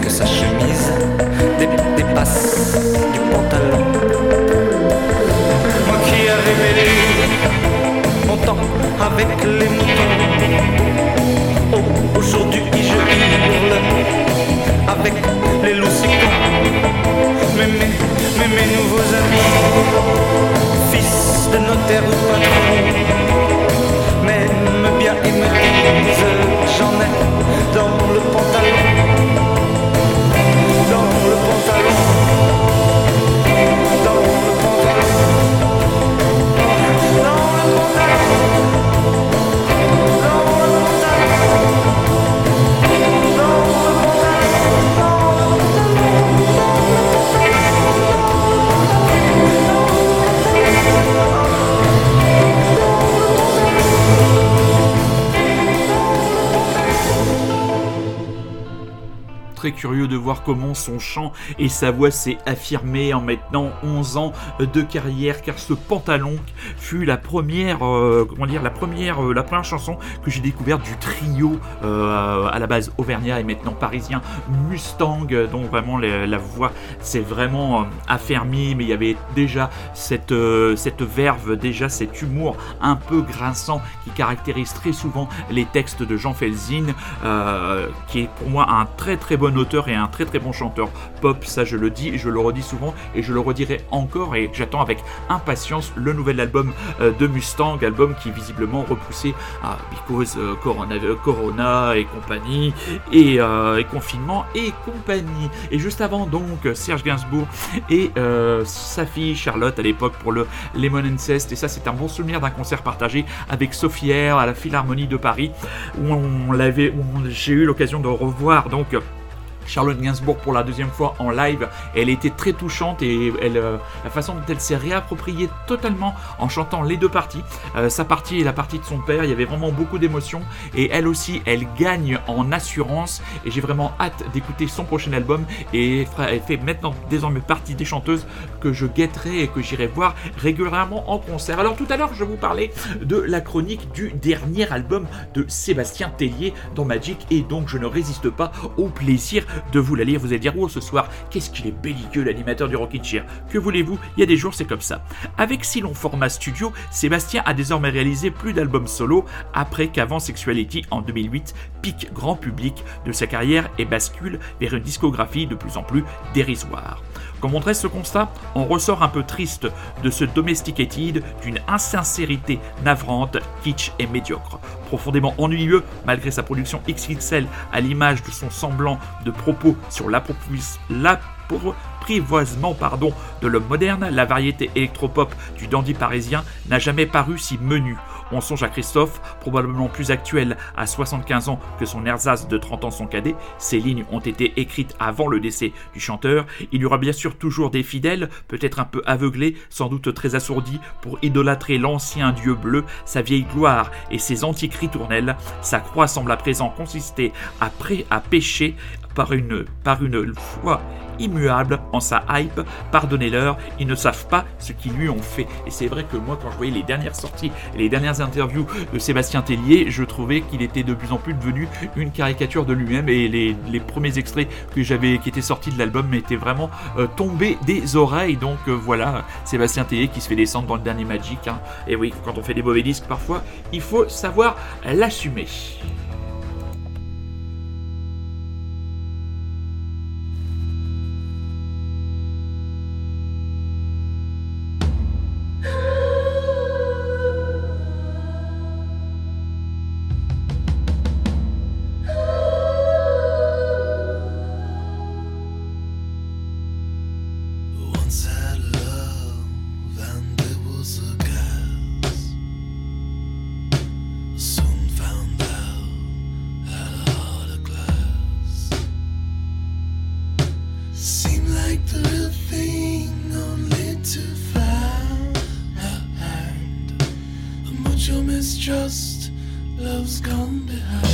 que sa chemise dépasse du pantalon. Moi qui avais mêlé mon temps avec les moutons, oh, aujourd'hui je hurle avec les loups mes, mes, mes, mes nouveaux amis, fils de notaire ou patron, m'aiment bien et me disent j'en ai dans le pantalon. pantalon, dans le pantalon, dans le pantalon. Curieux de voir comment son chant et sa voix s'est affirmé en maintenant 11 ans de carrière, car ce pantalon fut la première, euh, comment dire, la première, euh, la première chanson que j'ai découverte du trio euh, à la base auvergnat et maintenant parisien Mustang, dont vraiment la voix s'est vraiment euh, affermie, mais il y avait déjà cette, euh, cette verve, déjà cet humour un peu grinçant qui caractérise très souvent les textes de Jean Felzin, euh, qui est pour moi un très très bon auteur et un très très bon chanteur pop, ça je le dis, je le redis souvent et je le redirai encore et j'attends avec impatience le nouvel album de Mustang, album qui est visiblement repoussé à Because euh, Corona, et compagnie et, confinement et compagnie. Et juste avant donc Gainsbourg et euh, sa fille Charlotte à l'époque pour le Lemon Incest. Et ça c'est un bon souvenir d'un concert partagé avec Sophie à la Philharmonie de Paris où on l'avait où j'ai eu l'occasion de revoir donc Charlotte Gainsbourg pour la deuxième fois en live. Elle était très touchante et euh, la façon dont elle s'est réappropriée totalement en chantant les deux parties, euh, sa partie et la partie de son père. Il y avait vraiment beaucoup d'émotions et elle aussi, elle gagne en assurance. Et j'ai vraiment hâte d'écouter son prochain album et elle fait maintenant désormais partie des chanteuses que je guetterai et que j'irai voir régulièrement en concert. Alors tout à l'heure, je vous parlais de la chronique du dernier album de Sébastien Tellier dans Magic et donc je ne résiste pas au plaisir de vous la lire. Vous allez dire, oh ce soir, qu'est-ce qu'il est belliqueux l'animateur du Rockin' Chair. Que voulez-vous? Il y a des jours, c'est comme ça. Avec si long format studio, Sébastien a désormais réalisé plus d'albums solo après qu'avant Sexuality en 2008 pique grand public de sa carrière et bascule vers une discographie de plus en plus dérisoire. Comme on dresse ce constat, on ressort un peu triste de ce domesticated d'une insincérité navrante, kitsch et médiocre. Profondément ennuyeux, malgré sa production XXL à l'image de son semblant de propos sur l'apprivoisement de l'homme moderne, la variété électropop du dandy parisien n'a jamais paru si menu. On songe à Christophe, probablement plus actuel à 75 ans que son ersatz de 30 ans son cadet. Ces lignes ont été écrites avant le décès du chanteur. Il y aura bien sûr toujours des fidèles, peut-être un peu aveuglés, sans doute très assourdis, pour idolâtrer l'ancien dieu bleu, sa vieille gloire et ses antiques ritournelles. Sa croix semble à présent consister à, pré- à pécher par une, foi immuable en sa hype. Pardonnez-leur, ils ne savent pas ce qu'ils lui ont fait. Et c'est vrai que moi, quand je voyais les dernières sorties les dernières interviews de Sébastien Tellier, je trouvais qu'il était de plus en plus devenu une caricature de lui-même. Et les, les premiers extraits que j'avais, qui étaient sortis de l'album, m'étaient vraiment euh, tombés des oreilles. Donc euh, voilà, Sébastien Tellier qui se fait descendre dans le dernier Magic. hein. Et oui, quand on fait des mauvais disques, parfois, il faut savoir l'assumer. come behind.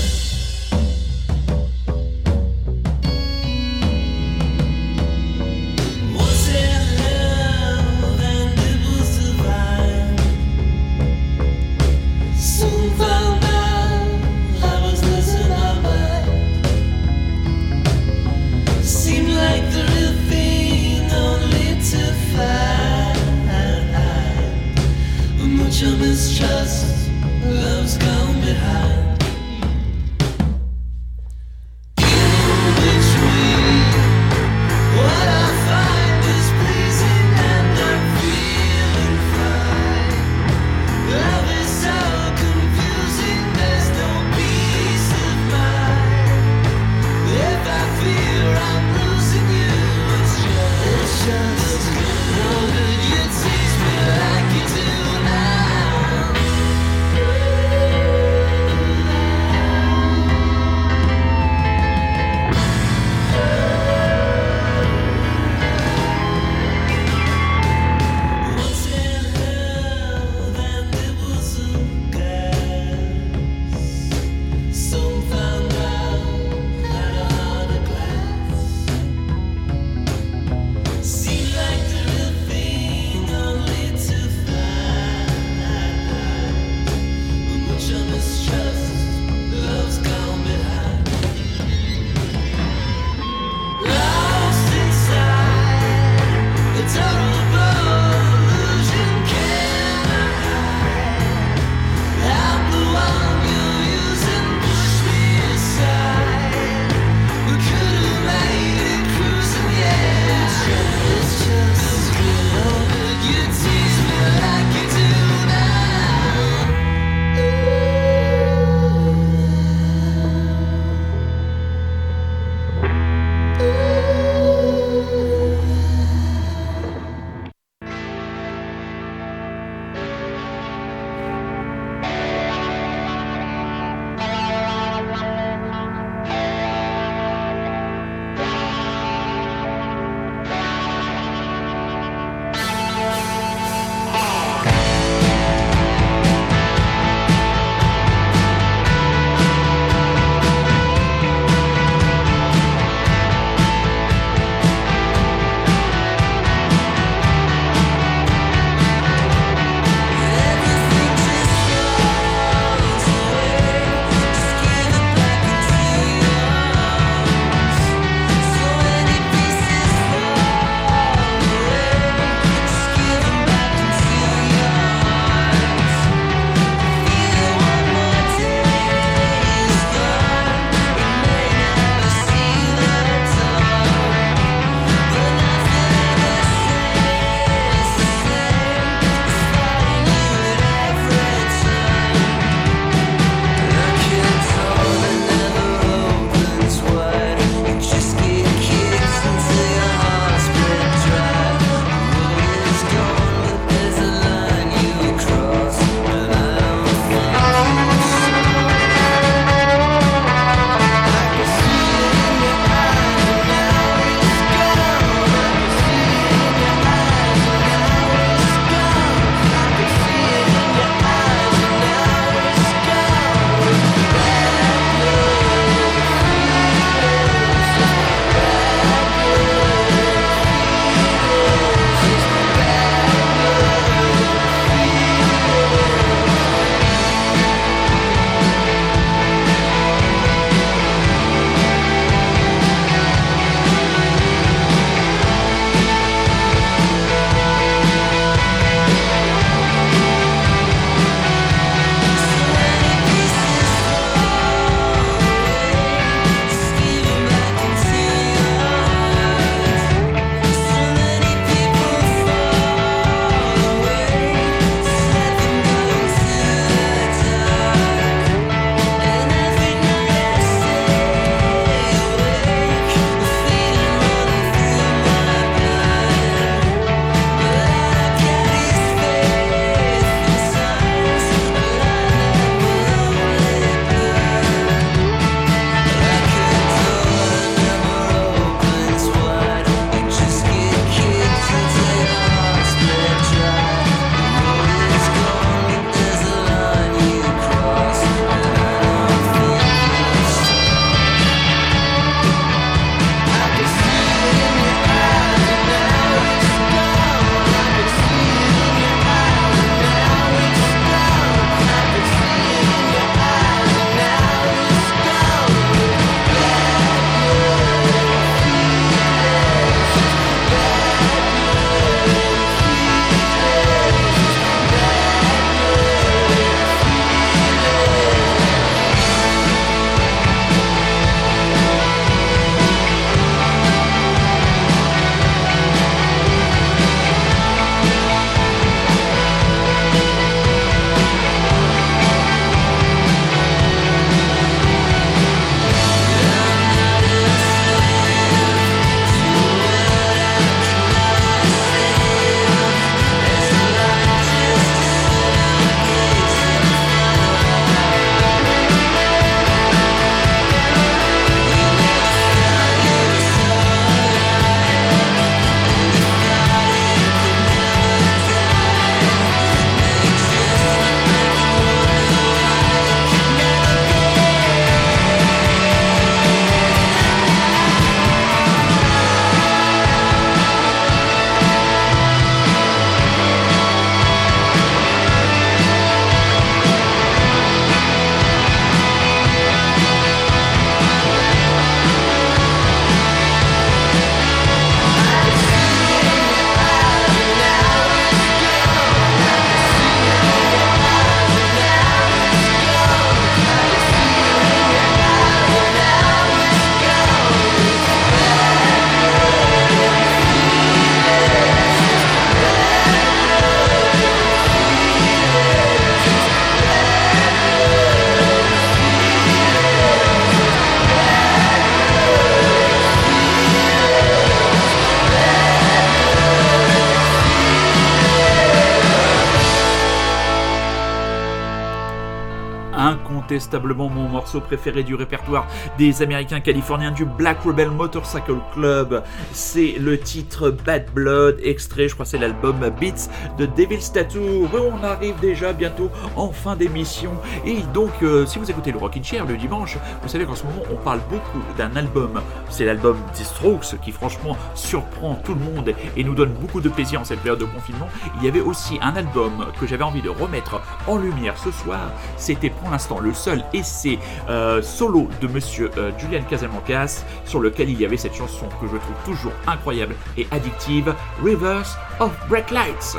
Incontestablement mon morceau préféré du répertoire des Américains californiens du Black Rebel Motorcycle Club. C'est le titre Bad Blood, extrait, je crois c'est l'album Beats de Devil's Tattoo. On arrive déjà bientôt en fin d'émission. Et donc, euh, si vous écoutez le Rockin' Chair le dimanche, vous savez qu'en ce moment, on parle beaucoup d'un album. C'est l'album des Strokes qui, franchement, surprend tout le monde et nous donne beaucoup de plaisir en cette période de confinement. Il y avait aussi un album que j'avais envie de remettre en lumière ce soir. C'était pour l'instant le seul essai euh, solo de monsieur euh, Julian Casablancas sur lequel il y avait cette chanson que je trouve toujours incroyable et addictive, Rivers of Break Lights.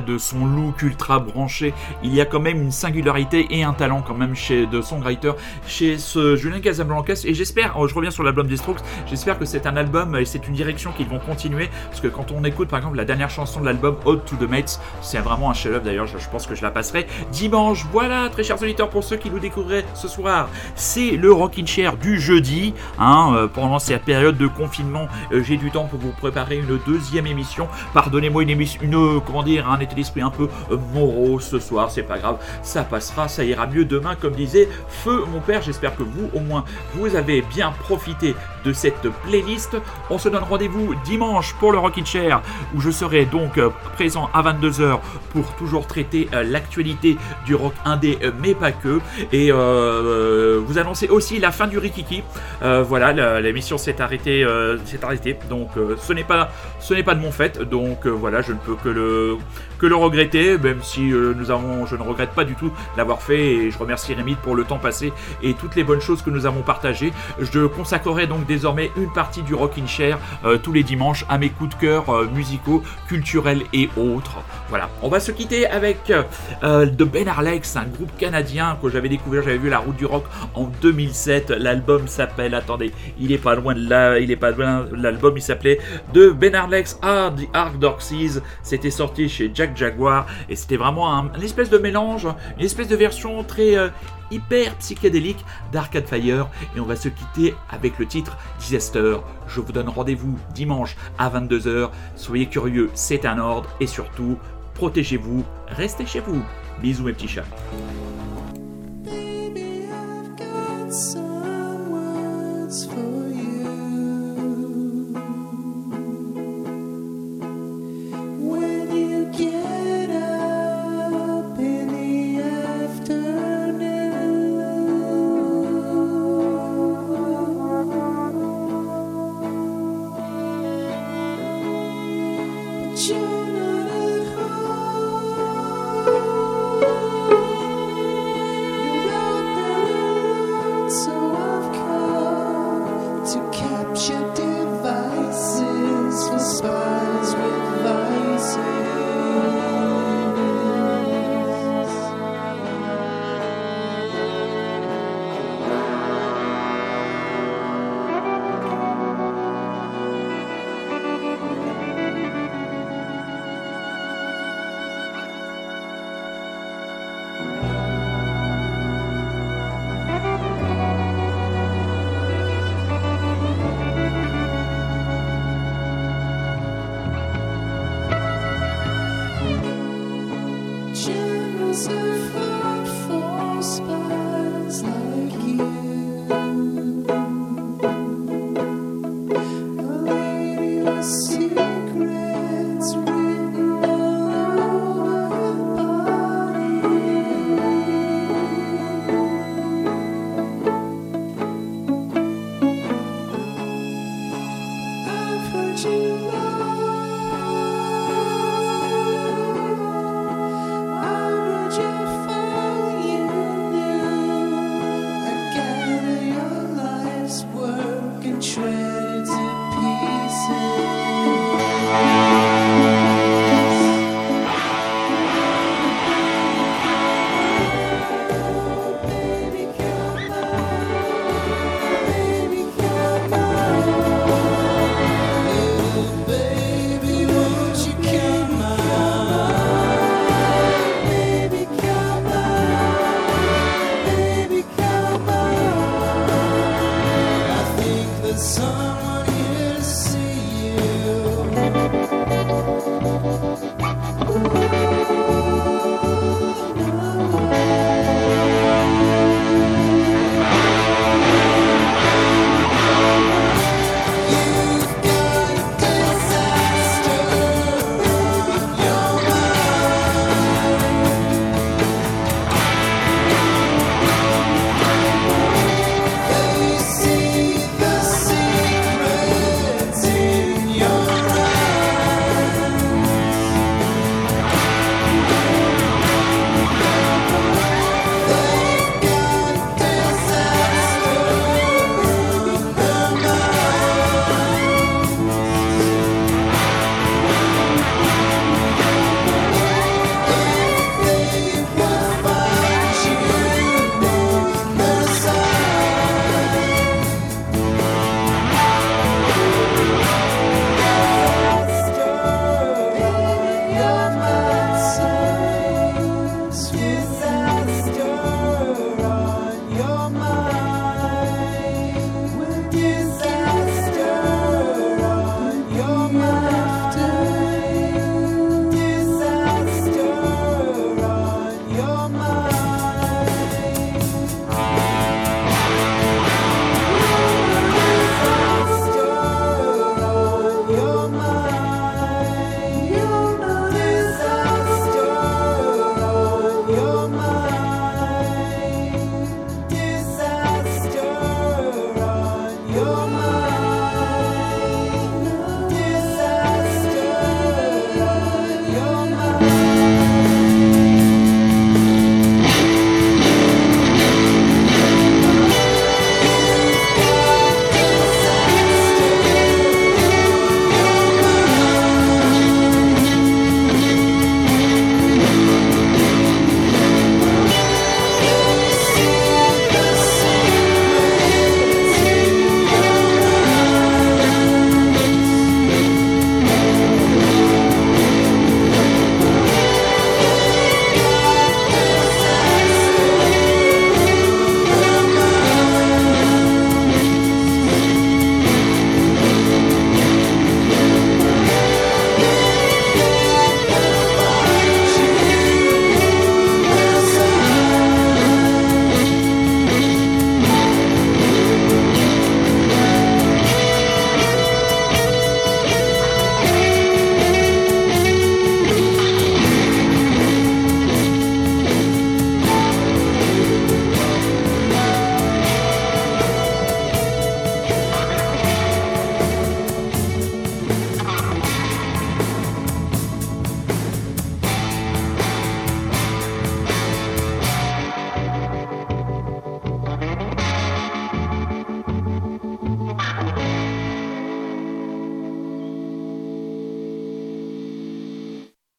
De son look ultra branché, il y a quand même une singularité et un talent quand même chez de songwriter chez ce Julien Casablancas. Et j'espère, oh, je reviens sur l'album des Strokes, j'espère que c'est un album et c'est une direction qu'ils vont continuer parce que quand on écoute par exemple la dernière chanson de l'album Ode to the Mates, c'est vraiment un chef-d'œuvre d'ailleurs. Je, pense que je la passerai dimanche. Voilà, très chers auditeurs, pour ceux qui nous découvriraient ce soir, c'est le Rockin' Chair du jeudi. Hein, euh, pendant cette période de confinement, euh, j'ai du temps pour vous préparer une deuxième émission. Pardonnez-moi une émission, une euh, comment dire, un état d'esprit un peu euh, morose ce soir. C'est pas grave, ça passera, ça ira mieux demain, comme disait Feu mon père. J'espère que vous, au moins, vous avez bien profité de cette playlist. On se donne rendez-vous dimanche pour le Rockin' Chair, où je serai donc euh, présent à 22h pour toujours traiter euh, l'actualité du rock indé, euh, mais pas que. Et vous annoncez aussi la fin du Rikiki. Voilà, l'émission s'est arrêtée, s'est arrêtée. Donc ce n'est pas, ce n'est pas de mon fait. Donc voilà, je ne peux que le, que le regretter, même si nous avons, je ne regrette pas du tout l'avoir fait. Et je remercie Rémi pour le temps passé et toutes les bonnes choses que nous avons partagées. Je consacrerai donc désormais une partie du Rockin' Chair euh, tous les dimanches à mes coups de cœur euh, musicaux, culturels et autres. Voilà, on va se quitter avec euh, de Ben Arlex, un groupe canadien que j'avais découvert, j'avais vu La Route du Rock en 2007. L'album s'appelle, attendez, il est pas loin de là, il est pas loin. L'album il s'appelait de Ben Arlex à The Dark Seas. C'était sorti chez Jack Jaguar et c'était vraiment un, une espèce de mélange, une espèce de version très euh, hyper psychédélique d'Arcade Fire et on va se quitter avec le titre Disaster. Je vous donne rendez-vous dimanche à 22h. Soyez curieux, c'est un ordre et surtout protégez-vous, restez chez vous. Bisous mes petits chats.